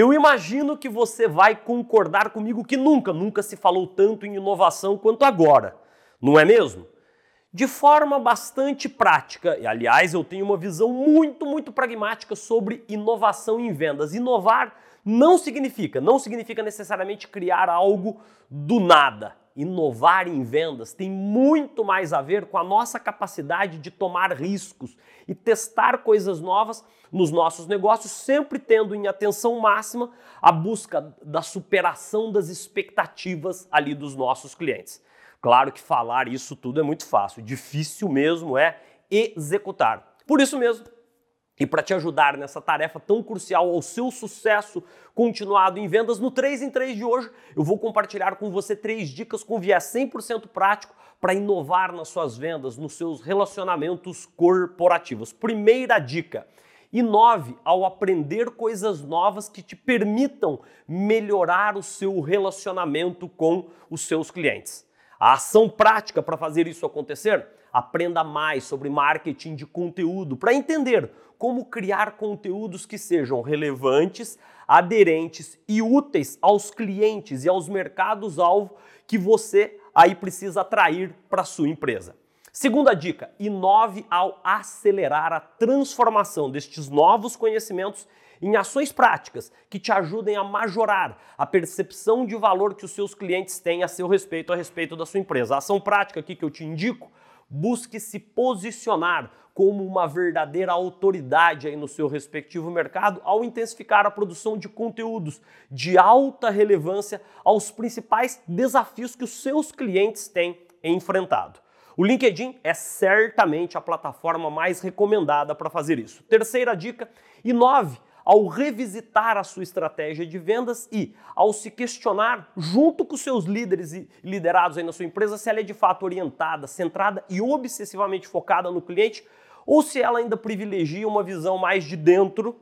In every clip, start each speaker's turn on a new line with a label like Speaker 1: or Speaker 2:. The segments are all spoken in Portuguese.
Speaker 1: Eu imagino que você vai concordar comigo que nunca, nunca se falou tanto em inovação quanto agora, não é mesmo? De forma bastante prática, e aliás, eu tenho uma visão muito, muito pragmática sobre inovação em vendas. Inovar não significa, não significa necessariamente criar algo do nada. Inovar em vendas tem muito mais a ver com a nossa capacidade de tomar riscos e testar coisas novas nos nossos negócios, sempre tendo em atenção máxima a busca da superação das expectativas ali dos nossos clientes. Claro que falar isso tudo é muito fácil, difícil mesmo é executar. Por isso mesmo, e para te ajudar nessa tarefa tão crucial ao seu sucesso continuado em vendas, no 3 em 3 de hoje eu vou compartilhar com você três dicas com viés 100% prático para inovar nas suas vendas, nos seus relacionamentos corporativos. Primeira dica: inove ao aprender coisas novas que te permitam melhorar o seu relacionamento com os seus clientes. A ação prática para fazer isso acontecer Aprenda mais sobre marketing de conteúdo para entender como criar conteúdos que sejam relevantes, aderentes e úteis aos clientes e aos mercados-alvo que você aí precisa atrair para sua empresa. Segunda dica: inove ao acelerar a transformação destes novos conhecimentos em ações práticas que te ajudem a majorar a percepção de valor que os seus clientes têm a seu respeito, a respeito da sua empresa. A ação prática aqui que eu te indico busque se posicionar como uma verdadeira autoridade aí no seu respectivo mercado ao intensificar a produção de conteúdos de alta relevância aos principais desafios que os seus clientes têm enfrentado. O LinkedIn é certamente a plataforma mais recomendada para fazer isso. Terceira dica: inove ao revisitar a sua estratégia de vendas e ao se questionar junto com seus líderes e liderados aí na sua empresa se ela é de fato orientada, centrada e obsessivamente focada no cliente ou se ela ainda privilegia uma visão mais de dentro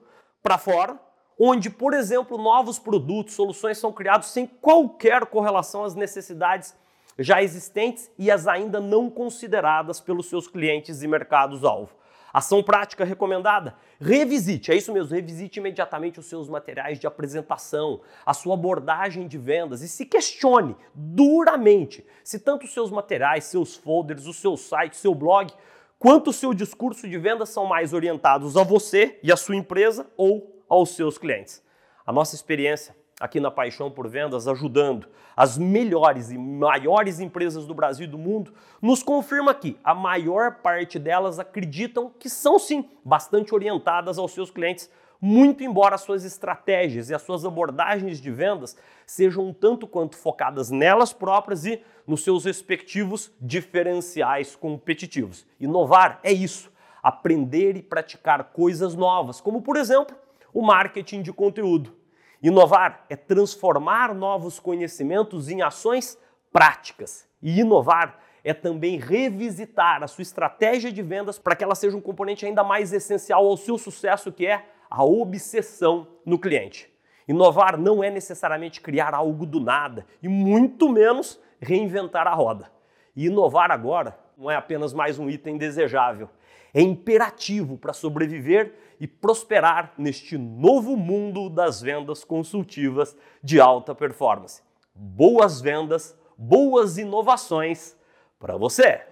Speaker 1: para fora, onde, por exemplo, novos produtos, soluções são criados sem qualquer correlação às necessidades já existentes e as ainda não consideradas pelos seus clientes e mercados-alvo. Ação prática recomendada: revisite, é isso mesmo, revisite imediatamente os seus materiais de apresentação, a sua abordagem de vendas e se questione duramente se tanto os seus materiais, seus folders, o seu site, seu blog, quanto o seu discurso de vendas são mais orientados a você e a sua empresa ou aos seus clientes. A nossa experiência aqui na Paixão por Vendas, ajudando as melhores e maiores empresas do Brasil e do mundo, nos confirma que a maior parte delas acreditam que são sim bastante orientadas aos seus clientes, muito embora as suas estratégias e as suas abordagens de vendas sejam tanto quanto focadas nelas próprias e nos seus respectivos diferenciais competitivos. Inovar é isso, aprender e praticar coisas novas, como por exemplo, o marketing de conteúdo Inovar é transformar novos conhecimentos em ações práticas. E inovar é também revisitar a sua estratégia de vendas para que ela seja um componente ainda mais essencial ao seu sucesso, que é a obsessão no cliente. Inovar não é necessariamente criar algo do nada e muito menos reinventar a roda. E inovar agora não é apenas mais um item desejável, é imperativo para sobreviver e prosperar neste novo mundo das vendas consultivas de alta performance. Boas vendas, boas inovações para você!